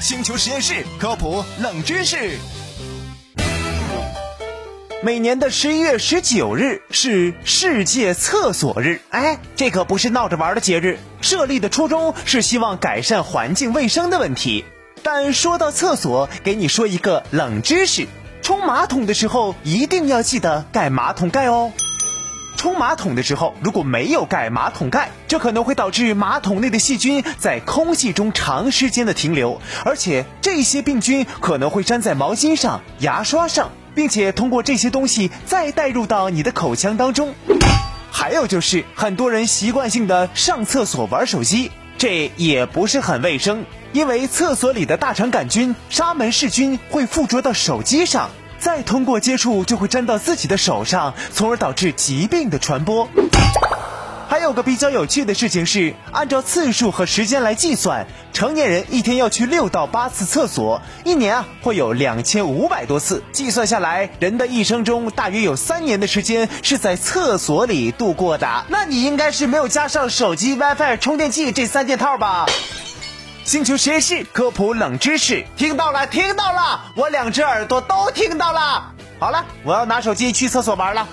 星球实验室科普冷知识。每年的十一月十九日是世界厕所日，哎，这可不是闹着玩的节日，设立的初衷是希望改善环境卫生的问题。但说到厕所，给你说一个冷知识：冲马桶的时候一定要记得盖马桶盖哦。冲马桶的时候，如果没有盖马桶盖，这可能会导致马桶内的细菌在空气中长时间的停留，而且这些病菌可能会粘在毛巾上、牙刷上。并且通过这些东西再带入到你的口腔当中。还有就是很多人习惯性的上厕所玩手机，这也不是很卫生，因为厕所里的大肠杆菌、沙门氏菌会附着到手机上，再通过接触就会粘到自己的手上，从而导致疾病的传播。还有个比较有趣的事情是，按照次数和时间来计算，成年人一天要去六到八次厕所，一年啊会有两千五百多次。计算下来，人的一生中大约有三年的时间是在厕所里度过的。那你应该是没有加上手机、WiFi、充电器这三件套吧？星球实验室科普冷知识，听到了，听到了，我两只耳朵都听到了。好了，我要拿手机去厕所玩了。